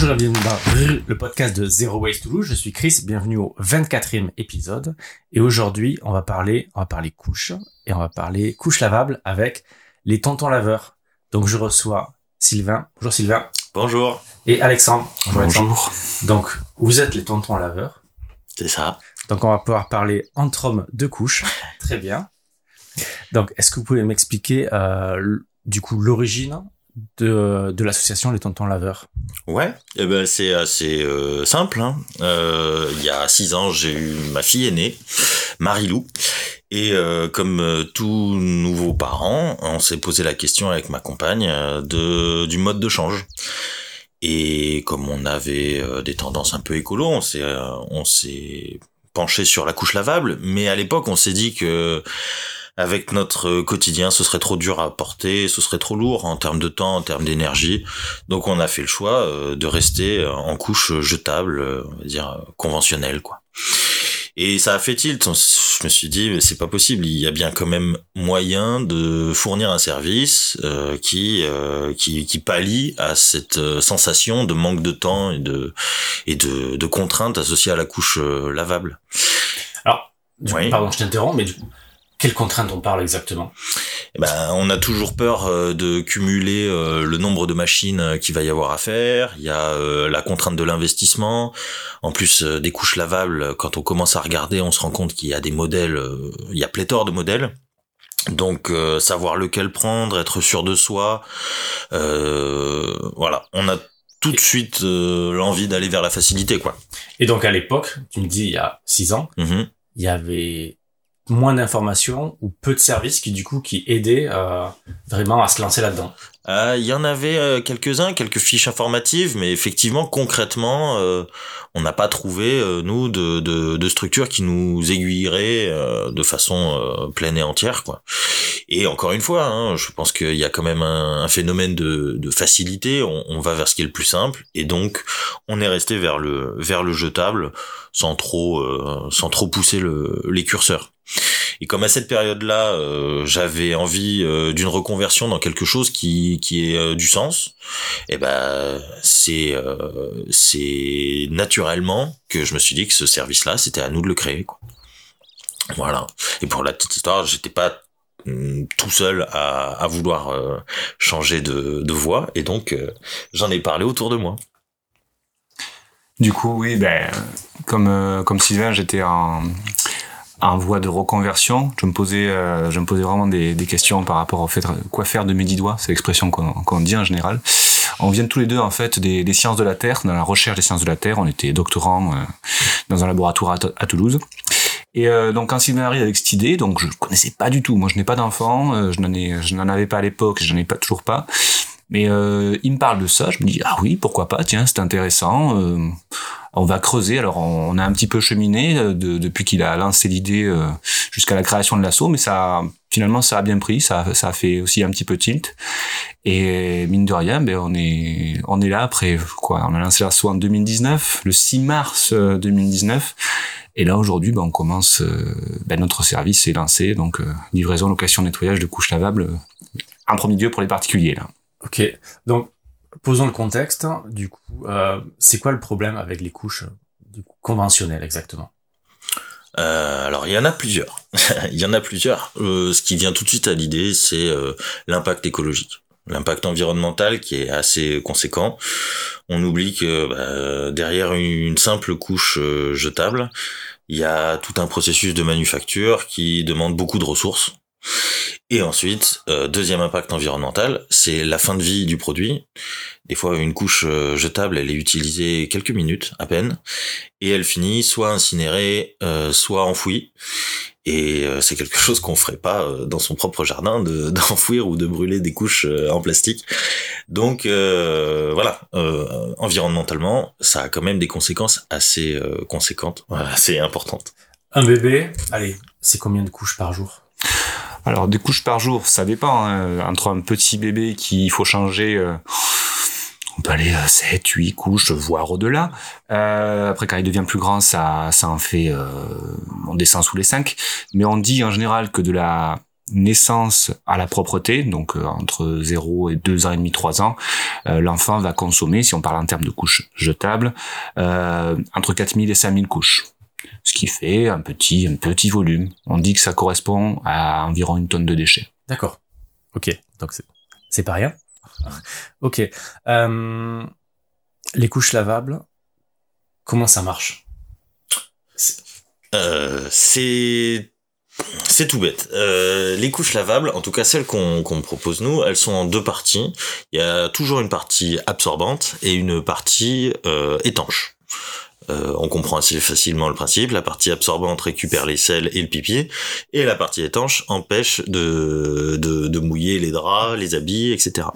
Bonjour et bienvenue dans le podcast de Zero Waste Toulouse. Je suis Chris, bienvenue au 24e épisode. Et aujourd'hui, on va parler, on va parler couches et on va parler couches lavables avec les tontons laveurs. Donc je reçois Sylvain. Bonjour Sylvain. Bonjour. Et Alexandre. Bonjour. Donc vous êtes les tontons laveurs. C'est ça. Donc on va pouvoir parler entre hommes de couches. Très bien. Donc est-ce que vous pouvez m'expliquer euh, du coup l'origine de, de l'association Les Tontons Laveurs Ouais, eh ben c'est assez euh, simple. Hein. Euh, il y a six ans, j'ai eu ma fille aînée, Marilou. Et euh, comme euh, tous nouveaux parents, on s'est posé la question avec ma compagne euh, de, du mode de change. Et comme on avait des tendances un peu écolo, on s'est on s'est penché sur la couche lavable. Mais à l'époque, on s'est dit que avec notre quotidien, ce serait trop dur à porter, ce serait trop lourd en termes de temps, en termes d'énergie. Donc on a fait le choix euh, de rester en couche jetable, euh, on va dire conventionnelle, quoi. Et ça a fait tilt. Je me suis dit, c'est pas possible. Il y a bien quand même moyen de fournir un service euh, qui, qui qui pallie à cette sensation de manque de temps et de et de, de contraintes associées à la couche lavable. Alors, pardon, je t'interromps, mais du coup, quelles contraintes on parle exactement? Eh ben, on a toujours peur euh, de cumuler euh, le nombre de machines euh, qu'il va y avoir à faire. Il y a la contrainte de l'investissement. En plus des couches lavables, quand on commence à regarder, on se rend compte qu'il y a des modèles, il y a pléthore de modèles. Donc savoir lequel prendre, être sûr de soi, voilà, on a tout de suite l'envie d'aller vers la facilité, quoi. Et donc à l'époque, tu me dis il y a six ans, mm-hmm. il y avait moins d'informations ou peu de services qui du coup qui aidaient euh, vraiment à se lancer là-dedans euh, Il y en avait euh, quelques-uns, quelques fiches informatives, mais effectivement concrètement, euh, on n'a pas trouvé nous de, de, de structures qui nous aiguilleraient de façon pleine et entière quoi. Et encore une fois, hein, je pense qu'il y a quand même un, un phénomène de, de facilité. On, on, va vers ce qui est le plus simple, et donc on est resté vers le vers le jetable sans trop sans trop pousser le, les curseurs. Et comme à cette période-là, euh, j'avais envie euh, d'une reconversion dans quelque chose qui qui ait euh, du sens, et eh ben c'est c'est naturellement que je me suis dit que ce service-là, c'était à nous de le créer. Voilà. Et pour la petite histoire, j'étais pas mm, tout seul à, à vouloir changer de, de voie, et donc j'en ai parlé autour de moi. Du coup, oui, ben, comme, comme Sylvain, j'étais en, en voie de reconversion. Je me posais, euh, je me posais vraiment des, des, questions par rapport au fait quoi faire de mes dix doigts. C'est l'expression qu'on dit en général. On vient tous les deux en fait des, des, sciences de la terre, dans la recherche des sciences de la terre. On était doctorants euh, dans un laboratoire à, Toulouse. Et euh, donc quand Sylvain arrive avec cette idée, donc je connaissais pas du tout. Moi, je n'ai pas d'enfant, euh, je n'en avais pas à l'époque, je n'en ai pas toujours pas. Mais euh, il me parle de ça, je me dis ah oui pourquoi pas, tiens c'est intéressant. Euh, on va creuser. Alors on a un petit peu cheminé euh, depuis qu'il a lancé l'idée euh, jusqu'à la création de l'assaut, mais ça finalement ça a bien pris, ça, ça a fait aussi un petit peu tilt. Et mine de rien, ben on est on est là après quoi On a lancé l'assaut en 2019, le 6 mars 2019. Et là aujourd'hui, ben, on commence, ben, notre service est lancé, donc livraison, location, nettoyage de couches lavables en premier lieu pour les particuliers là. Ok, donc posons le contexte. Du coup, euh, c'est quoi le problème avec les couches conventionnelles exactement? Euh, alors il y en a plusieurs. il y en a plusieurs. Euh, ce qui vient tout de suite à l'idée, c'est euh, l'impact écologique, l'impact environnemental qui est assez conséquent. On oublie que bah, derrière une simple couche jetable, il y a tout un processus de manufacture qui demande beaucoup de ressources et ensuite, euh, deuxième impact environnemental, c'est la fin de vie du produit. Des fois, une couche euh, jetable, elle est utilisée quelques minutes à peine, et elle finit soit incinérée, euh, soit enfouie. Et c'est quelque chose qu'on ferait pas dans son propre jardin, d'enfouir ou de brûler des couches en plastique. Donc voilà, environnementalement, ça a quand même des conséquences assez conséquentes, assez importantes. Un bébé, allez, c'est combien de couches par jour? Alors des couches par jour, ça dépend. Hein. Entre un petit bébé qu'il faut changer, euh, on peut aller à 7, 8 couches, voire au-delà. Euh, après, quand il devient plus grand, ça, ça en fait, euh, on descend sous les 5. Mais on dit en général que de la naissance à la propreté, donc entre 0 et 2 ans et demi, 3 ans, l'enfant va consommer, si on parle en termes de couches jetables, euh, entre 4000 et 5000 couches. Ce qui fait un petit, un petit volume. On dit que ça correspond à environ une tonne de déchets. D'accord. Ok. Donc c'est, c'est pas rien. ok. Euh, les couches lavables, comment ça marche? Euh, C'est c'est tout bête. Euh, les couches lavables, en tout cas celles qu'on qu'on propose nous, elles sont en deux parties. Il y a toujours une partie absorbante et une partie euh, étanche. Euh, on comprend assez facilement le principe. La partie absorbante récupère les sels et le pipi, et la partie étanche empêche de, de, mouiller les draps, les habits, etc.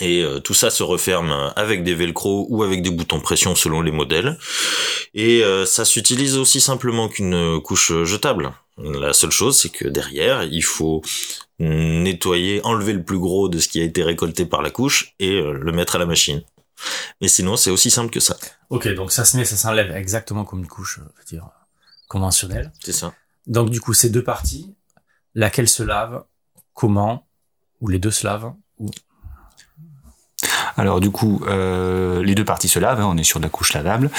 Et euh, tout ça se referme avec des velcro ou avec des boutons pression selon les modèles. Et euh, ça s'utilise aussi simplement qu'une couche jetable. La seule chose, c'est que derrière, il faut nettoyer, enlever le plus gros de ce qui a été récolté par la couche et le mettre à la machine. Mais sinon, c'est aussi simple que ça. Ok, donc ça se met, ça s'enlève exactement comme une couche, je veux dire, conventionnelle. C'est ça. Donc du coup, ces deux parties, laquelle se lave, comment, ou les deux se lavent, ou? Alors du coup, euh, les deux parties se lavent, hein, on est sur de la couche lavable.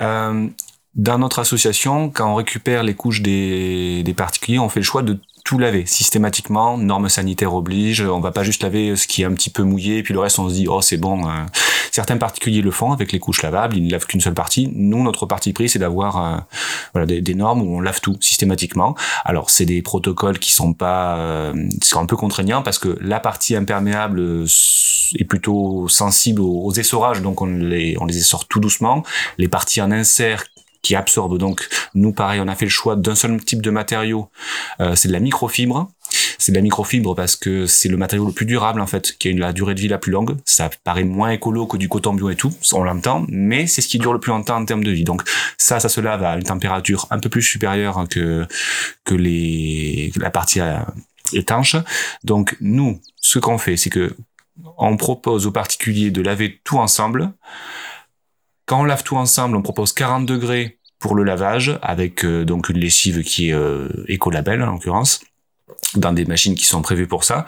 Euh, dans notre association, quand on récupère les couches des, des particuliers, on fait le choix de tout laver systématiquement. Normes sanitaires obligent. On va pas juste laver ce qui est un petit peu mouillé, puis le reste on se dit oh c'est bon. euh. Certains particuliers le font avec les couches lavables. Ils ne lavent qu'une seule partie. Nous, notre parti pris, c'est d'avoir euh, voilà des, normes où on lave tout systématiquement. Alors c'est des protocoles qui sont pas, euh, qui sont un peu contraignants parce que la partie imperméable euh, est plutôt sensible aux, aux essorages, donc on les on les essore tout doucement. Les parties en insert qui absorbent donc nous pareil on a fait le choix d'un seul type de matériau. Euh, c'est de la microfibre. C'est de la microfibre parce que c'est le matériau le plus durable en fait qui a une la durée de vie la plus longue. Ça paraît moins écolo que du coton bio et tout on l'entend mais c'est ce qui dure le plus longtemps en termes de vie. Donc ça ça se lave à une température un peu plus supérieure que que les que la partie euh, étanche. Donc nous ce qu'on fait c'est que on propose aux particuliers de laver tout ensemble. Quand on lave tout ensemble, on propose 40 degrés pour le lavage, avec euh, donc une lessive qui est euh, écolabel en l'occurrence, dans des machines qui sont prévues pour ça.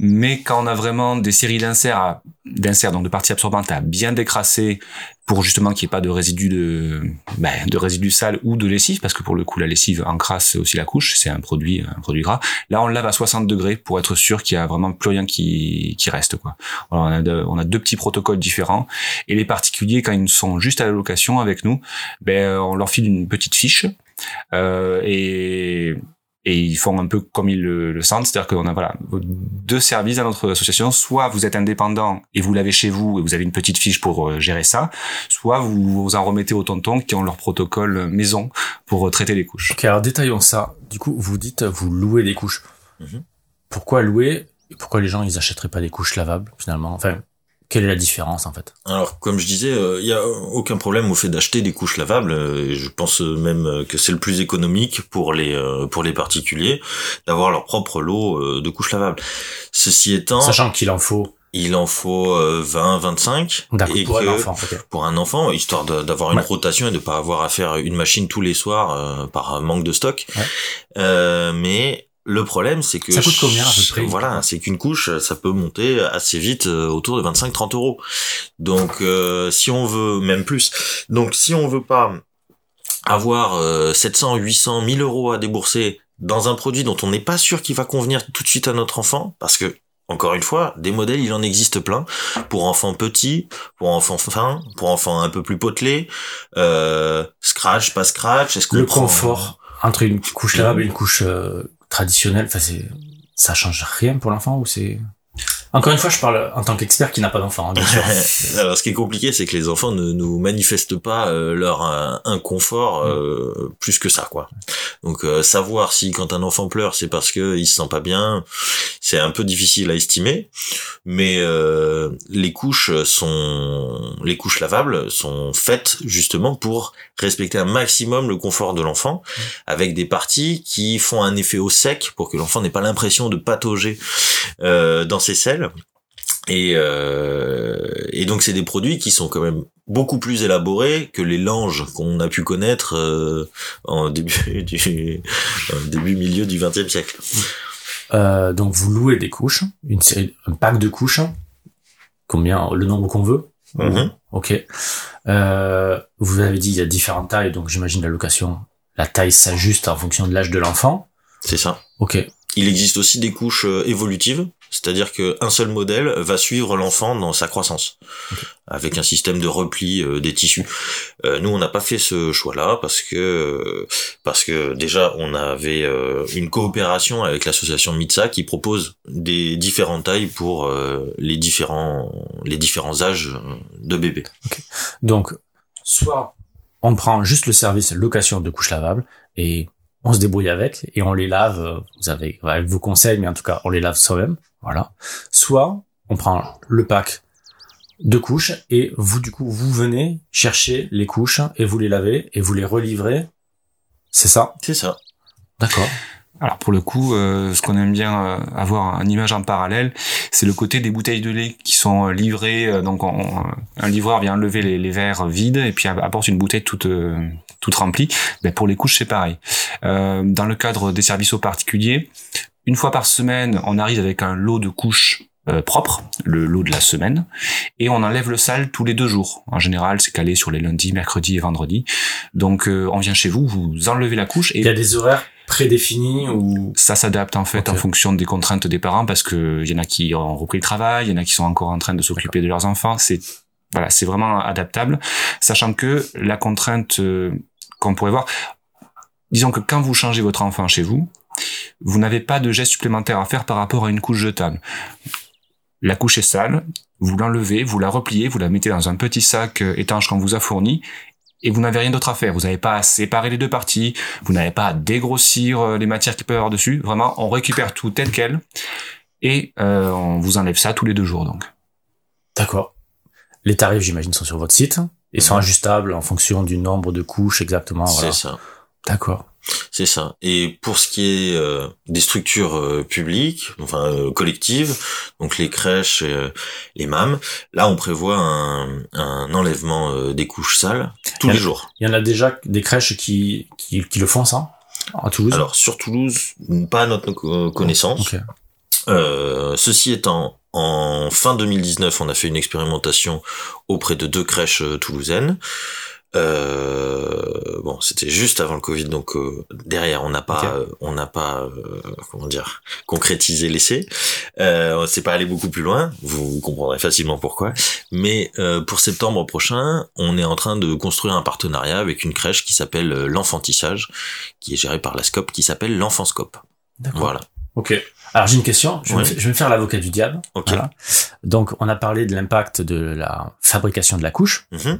Mais quand on a vraiment des séries d'inserts, d'inserts donc de parties absorbantes à bien décrasser pour justement qu'il n'y ait pas de résidus de, ben, de résidus sales ou de lessive, parce que pour le coup la lessive encrasse aussi la couche, c'est un produit, un produit gras. Là on le lave à 60 degrés pour être sûr qu'il y a vraiment plus rien qui, qui reste quoi. On, a on a deux petits protocoles différents et les particuliers quand ils sont juste à la location avec nous, ben on leur file une petite fiche euh, et et ils font un peu comme ils le, le sentent, c'est-à-dire qu'on a voilà deux services à notre association. Soit vous êtes indépendant et vous l'avez chez vous et vous avez une petite fiche pour euh, gérer ça, soit vous vous en remettez aux tontons qui ont leur protocole maison pour euh, traiter les couches. Ok, alors détaillons ça. Du coup, vous dites, vous louez des couches. Mhm. Pourquoi louer pourquoi les gens ils achèteraient pas des couches lavables finalement? Enfin, quelle est la différence en fait? Alors, comme je disais, il y a aucun problème au fait d'acheter des couches lavables. euh, et je pense même euh, que c'est le plus économique pour les euh, pour les particuliers d'avoir leur propre lot euh, de couches lavables. Ceci étant, Sachant qu'il en faut il en faut euh, 20, 25 d'accord et pour un que enfant. ok. pour un enfant, histoire d'avoir une Ouais. rotation et de pas avoir à faire une machine tous les soirs euh, par manque de stock. Ouais. Euh, mais le problème, c'est que Ça coûte combien, à peu près Voilà, c'est qu'une couche, ça peut monter assez vite, euh, autour de 25-30 euros. Donc, euh, si on veut, même plus. Donc, si on veut pas avoir euh, 700, 800, 1000 euros à débourser dans un produit dont on n'est pas sûr qu'il va convenir tout de suite à notre enfant, parce que encore une fois, des modèles, il en existe plein pour enfants petits, pour enfants fins, pour enfants un peu plus potelés, euh, scratch, pas scratch. Est-ce qu'on Le prend- confort entre une couche lavable et une couche euh, traditionnelle, enfin c'est ça change rien pour l'enfant ou c'est encore une fois, je parle en tant qu'expert qui n'a pas d'enfant, hein, bien sûr. Alors, ce qui est compliqué, c'est que les enfants ne nous manifestent pas euh, leur euh, inconfort euh, plus que ça, quoi. Donc, euh, savoir si quand un enfant pleure, c'est parce que il se sent pas bien, c'est un peu difficile à estimer. Mais euh, les couches sont, les couches lavables sont faites justement pour respecter un maximum le confort de l'enfant, avec des parties qui font un effet au sec pour que l'enfant n'ait pas l'impression de patauger euh, dans ses selles. Et, euh, et donc c'est des produits qui sont quand même beaucoup plus élaborés que les langes qu'on a pu connaître euh, en début du en début milieu du XXe siècle. Euh, donc vous louez des couches, une série, un pack de couches, combien, le nombre qu'on veut? Mhm. Ok. Vous avez dit il y a différentes tailles, donc j'imagine la location, la taille s'ajuste en fonction de l'âge de l'enfant. C'est ça. Ok. Il existe aussi des couches euh, évolutives, c'est-à-dire qu'un seul modèle va suivre l'enfant dans sa croissance, avec un système de repli euh, des tissus. Euh, nous, on n'a pas fait ce choix-là parce que parce que déjà, on avait euh, une coopération avec l'association Mitsa qui propose des différentes tailles pour euh, les différents les différents âges de bébés. Donc, soit on prend juste le service location de couches lavables et on se débrouille avec et on les lave, euh, vous avez avec vos conseils, mais en tout cas, on les lave soi-même. Voilà. Soit on prend le pack de couches et vous, du coup, vous venez chercher les couches et vous les lavez et vous les relivrez. C'est ça? C'est ça. D'accord. Alors pour le coup, euh, ce qu'on aime bien euh, avoir une image en parallèle, c'est le côté des bouteilles de lait qui sont euh, livrées. euh, donc on- un livreur vient enlever les, les verres vides et puis apporte une bouteille toute euh, toute remplie. Ben, pour les couches, c'est pareil. Euh, dans le cadre des services aux particuliers, une fois par semaine, on arrive avec un lot de couches euh, propres, le lot de la semaine, et on enlève le sale tous les deux jours. En général, c'est calé sur les lundis, mercredis et vendredis. Donc euh, on vient chez vous, vous enlevez la couche et Il y a des horaires prédéfinis ou ça s'adapte en fait en fonction des contraintes des parents parce que il y en a qui ont repris le travail, il y en a qui sont encore en train de s'occuper de leurs enfants. C'est voilà, c'est vraiment adaptable, sachant que la contrainte euh, qu'on pourrait voir, disons que quand vous changez votre enfant chez vous, vous n'avez pas de geste supplémentaire à faire par rapport à une couche jetable. La couche est sale, vous l'enlevez, vous la repliez, vous la mettez dans un petit sac euh, étanche qu'on vous a fourni, et vous n'avez rien d'autre à faire. Vous n'avez pas à séparer les deux parties, vous n'avez pas à dégrossir euh, les matières qu'il peut y avoir dessus. Vraiment, on récupère tout tel quel, et euh, on vous enlève ça tous les deux jours. Donc, D'accord. Les tarifs, j'imagine, sont sur votre site. Ils sont Mhm. ajustables en fonction du nombre de couches exactement. Voilà. C'est ça. D'accord. C'est ça. Et pour ce qui est euh, des structures euh, publiques, enfin euh, collectives, donc les crèches, et, les MAM, là on prévoit un, un enlèvement des couches sales tous les jours. Il y en a déjà des crèches qui, qui, qui le font, ça À Toulouse? Alors sur Toulouse, pas à notre co- connaissance. Euh, ceci étant, en fin 2019, on a fait une expérimentation auprès de deux crèches toulousaines. Euh, bon, c'était juste avant le Covid, donc euh, derrière, on n'a pas, Ok. euh, on n'a pas, euh, comment dire, concrétisé l'essai. Euh, on s'est pas allé beaucoup plus loin. Vous comprendrez facilement pourquoi. Mais euh, pour septembre prochain, on est en train de construire un partenariat avec une crèche qui s'appelle euh, l'Enfantissage, qui est gérée par la SCOP, qui s'appelle l'Enfanscope. D'accord. Voilà. Ok. Alors j'ai une question. Je, vais me, fa- je vais me faire l'avocat du diable. Ok. Voilà. Donc on a parlé de l'impact de la fabrication de la couche, Mhm.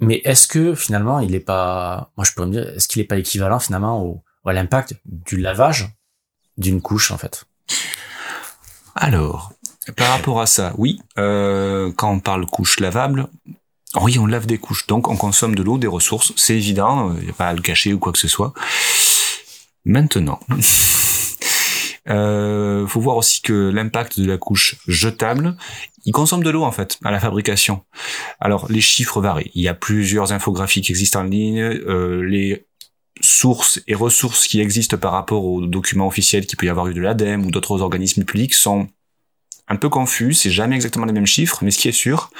Mais est-ce que finalement il est pas, moi je pourrais me dire, est-ce qu'il est pas équivalent finalement à l'impact du lavage d'une couche en fait? Alors, par rapport à ça, oui, euh, quand on parle couche lavable, oui, on lave des couches, donc on consomme de l'eau, des ressources, c'est évident, il n'y a pas à le cacher ou quoi que ce soit. Maintenant, euh, faut voir aussi que l'impact de la couche jetable, il consomme de l'eau en fait à la fabrication. Alors les chiffres varient. Il y a plusieurs infographies qui existent en ligne. euh, les sources et ressources qui existent par rapport aux documents officiels qu'il peut y avoir eu de l'ADEME ou d'autres organismes publics sont un peu confus, c'est jamais exactement les mêmes chiffres, mais ce qui est sûr,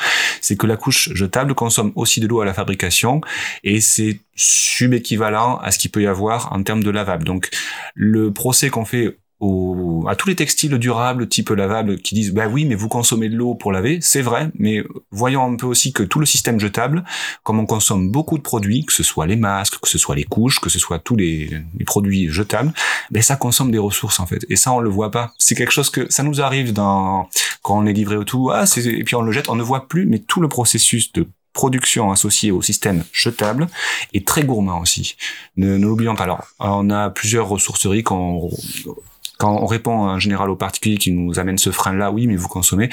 c'est que la couche jetable consomme aussi de l'eau à la fabrication et c'est subéquivalent à ce qu'il peut y avoir en termes de lavable. Donc le procès qu'on fait au, à tous les textiles durables type lavable qui disent bah oui mais vous consommez de l'eau pour laver, c'est vrai, mais voyons un peu aussi que tout le système jetable, comme on consomme beaucoup de produits, que ce soit les masques, que ce soit les couches, que ce soit tous les, produits jetables, ben ça consomme des ressources en fait. Et ça on le voit pas. C'est quelque chose que ça nous arrive dans quand on est livré au tout, ah c'est et puis on le jette, on ne voit plus, mais tout le processus de production associé au système jetable est très gourmand aussi. Ne, ne l'oublions pas. Alors, on a plusieurs ressourceries quand quand on répond en général aux particuliers qui nous amènent ce frein-là, oui, mais vous consommez.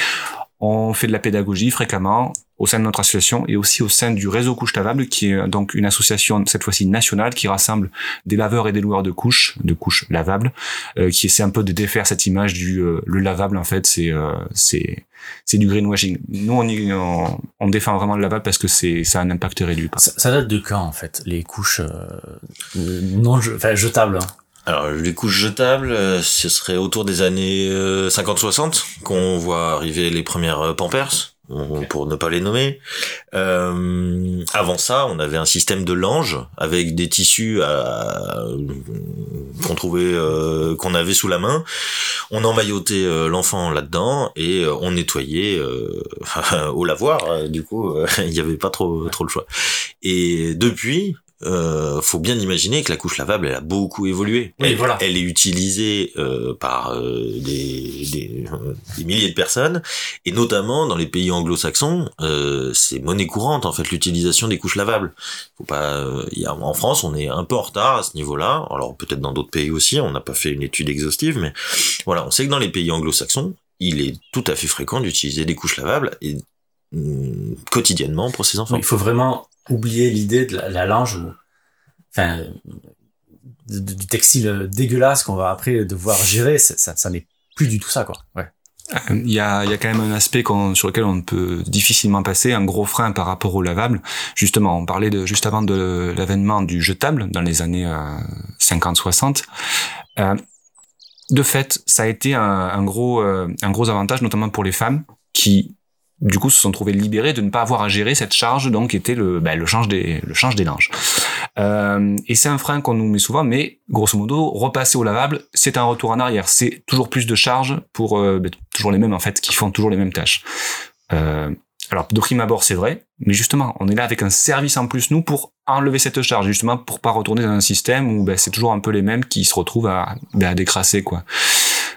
On fait de la pédagogie fréquemment au sein de notre association et aussi au sein du réseau couche lavable, qui est donc une association cette fois-ci nationale qui rassemble des laveurs et des loueurs de couches, de couches lavables, euh, qui essaie un peu de défaire cette image du euh, le lavable en fait, c'est euh, c'est c'est du greenwashing. Nous on, y- on on défend vraiment le lavable parce que c'est ça a un impact réduit. ça, ça date de quand en fait les couches euh, non je- enfin, jetables hein? Alors, les couches jetables, euh, ce serait autour des années euh, 50-60 qu'on voit arriver les premières euh, Pampers, pour ne pas les nommer. Euh, avant ça, on avait un système de lange avec des tissus à- qu'on trouvait, euh, qu'on avait sous la main. On emmaillotait euh, l'enfant là-dedans et euh, on nettoyait euh, au lavoir. euh, Du coup, euh, il n'y avait pas trop trop le choix. Et depuis, euh, faut bien imaginer que la couche lavable, elle a beaucoup évolué. Oui, elle, voilà. elle est utilisée euh, par euh, des, des, euh, des milliers de personnes, et notamment dans les pays anglo-saxons, euh, c'est monnaie courante en fait l'utilisation des couches lavables. Faut pas, euh, y a, en France, on est un peu en retard à ce niveau-là. Alors peut-être dans d'autres pays aussi, on n'a pas fait une étude exhaustive, mais voilà, on sait que dans les pays anglo-saxons, il est tout à fait fréquent d'utiliser des couches lavables et hum, quotidiennement pour ses enfants. Il faut vraiment oublier l'idée de la, la linge, enfin, du textile dégueulasse qu'on va après devoir gérer. Ça, ça, n'est plus du tout ça, quoi. Ouais. Euh, Il y a, il y a quand même un aspect sur lequel on peut difficilement passer, un gros frein par rapport au lavable. Justement, on parlait de, juste avant de l'avènement du jetable dans les années euh, 50-60. Euh, de fait, ça a été un gros, euh, un gros avantage, notamment pour les femmes qui, du coup, se sont trouvées libérées de ne pas avoir à gérer cette charge, donc qui était le, ben, le change des, le change des linges. Euh, et c'est un frein qu'on nous met souvent, mais grosso modo, repasser au lavable, c'est un retour en arrière. C'est toujours plus de charges pour ben, toujours les mêmes en fait, qui font toujours les mêmes tâches. Euh, alors de prime abord, c'est vrai, mais justement, on est là avec un service en plus nous pour enlever cette charge, justement pour pas retourner dans un système où ben, c'est toujours un peu les mêmes qui se retrouvent à, à décrasser quoi.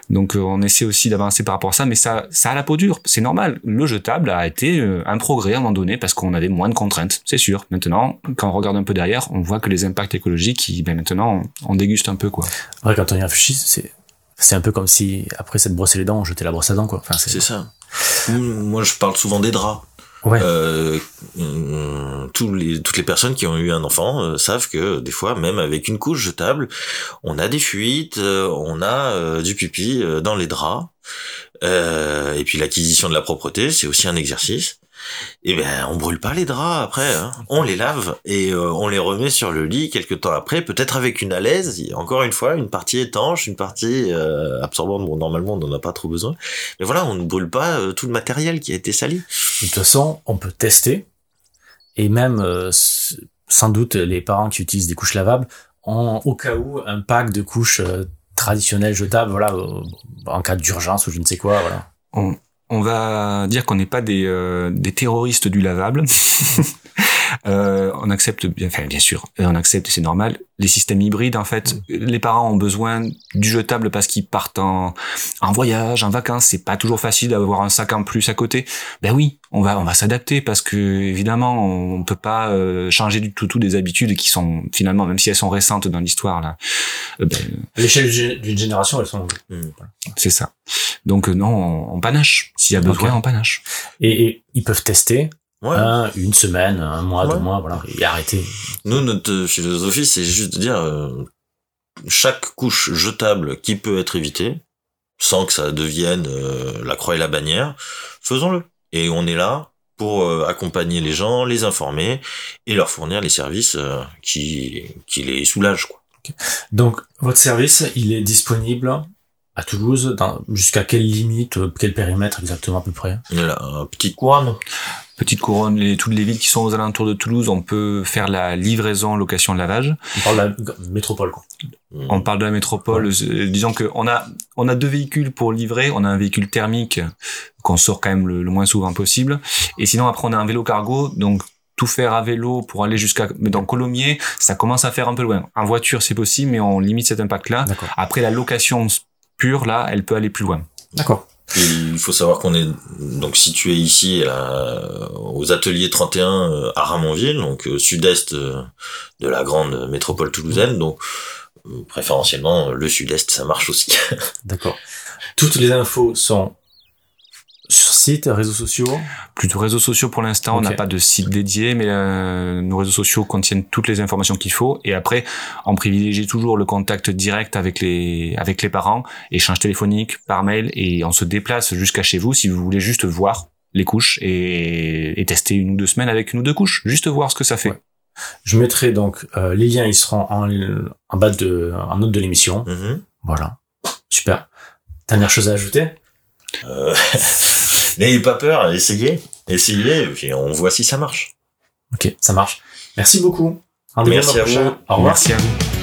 Donc euh, on essaie aussi d'avancer par rapport à ça, mais ça, ça a la peau dure, c'est normal. Le jetable a été euh, un progrès à un moment donné parce qu'on avait moins de contraintes, c'est sûr. Maintenant, quand on regarde un peu derrière, on voit que les impacts écologiques, ils, ben, maintenant, on, on déguste un peu quoi. Ouais, quand on y réfléchit, c'est, c'est un peu comme si, après s'être brossé les dents, on jetait la brosse à dents, quoi. Enfin, c'est, C'est ça. Moi, je parle souvent des draps. Euh, toutes les personnes qui ont eu un enfant euh, savent que des fois, même avec une couche jetable, on a des fuites, euh, on a du pipi dans les draps. Et puis l'acquisition de la propreté, c'est aussi un exercice. Et ben, on brûle pas les draps après, hein. on les lave et euh, on les remet sur le lit quelques temps après, peut-être avec une alaise. Encore une fois, une partie étanche, une partie euh, absorbante. Bon, normalement, on n'en a pas trop besoin. Mais voilà, on ne brûle pas euh, tout le matériel qui a été sali. De toute façon, on peut tester. Et même, euh, sans doute, les parents qui utilisent des couches lavables ont, au cas où, un pack de couches euh, traditionnelles jetables, voilà, euh, en cas d'urgence ou je ne sais quoi, voilà. on, on va dire qu'on n'est pas des, euh, terroristes du lavable. Euh, on accepte bien, enfin bien sûr, euh, on accepte, c'est normal. Les systèmes hybrides, en fait, les parents ont besoin du jetable parce qu'ils partent en, en voyage, en vacances. C'est pas toujours facile d'avoir un sac en plus à côté. Ben oui, on va on va s'adapter parce que évidemment on peut pas euh, changer du tout tout des habitudes qui sont finalement, même si elles sont récentes dans l'histoire là. euh, ben, À l'échelle d'une- génération, elles sont... c'est ça. Donc euh, non, on, on panache. S'il y a besoin, on panache. Et, et ils peuvent tester Ouais. un, une semaine, un mois, Ouais. deux mois, voilà, et arrêter. Nous, notre philosophie, c'est juste de dire euh, chaque couche jetable qui peut être évitée, sans que ça devienne euh, la croix et la bannière, faisons-le. Et on est là pour euh, accompagner les gens, les informer et leur fournir les services euh, qui, qui les soulagent. Quoi. Donc, votre service, il est disponible à Toulouse, dans- jusqu'à quelle limite, euh, quel périmètre exactement à peu près? Il y a là, un petit couronne. Petite couronne, les, toutes les villes qui sont aux alentours de Toulouse, on peut faire la livraison, location, lavage. On parle de la métropole, quoi. On parle de la métropole. euh, Disons que on a on a deux véhicules pour livrer. On a un véhicule thermique qu'on sort quand même le, le moins souvent possible. Et sinon après on a un vélo cargo. Donc tout faire à vélo pour aller jusqu'à mais dans Colomiers, ça commence à faire un peu loin. En voiture c'est possible, mais on limite cet impact-là. Après la location pure là, elle peut aller plus loin. D'accord. Il faut savoir qu'on est donc situé ici aux ateliers 31 euh, à Ramonville, donc euh, sud-est euh, de la grande métropole toulousaine. Donc préférentiellement le sud-est, ça marche aussi. D'accord. Toutes les infos sont site, réseaux sociaux. Plutôt réseaux sociaux pour l'instant, on n'a pas de site dédié, mais euh, nos réseaux sociaux contiennent toutes les informations qu'il faut. Et après, on privilégie toujours le contact direct avec les avec les parents, échange téléphonique, par mail, et on se déplace jusqu'à chez vous si vous voulez juste voir les couches et, et tester une ou deux semaines avec une ou deux couches, juste voir ce que ça fait. Ouais. Je mettrai donc euh, les liens, ils seront en, en bas de en note de l'émission. Mhm. Voilà. Super. Dernière chose à ajouter? Euh, N'ayez pas peur, essayez, essayez, et puis on voit si ça marche. Ok, ça marche. Merci beaucoup. Merci à vous. Au revoir. Merci à vous.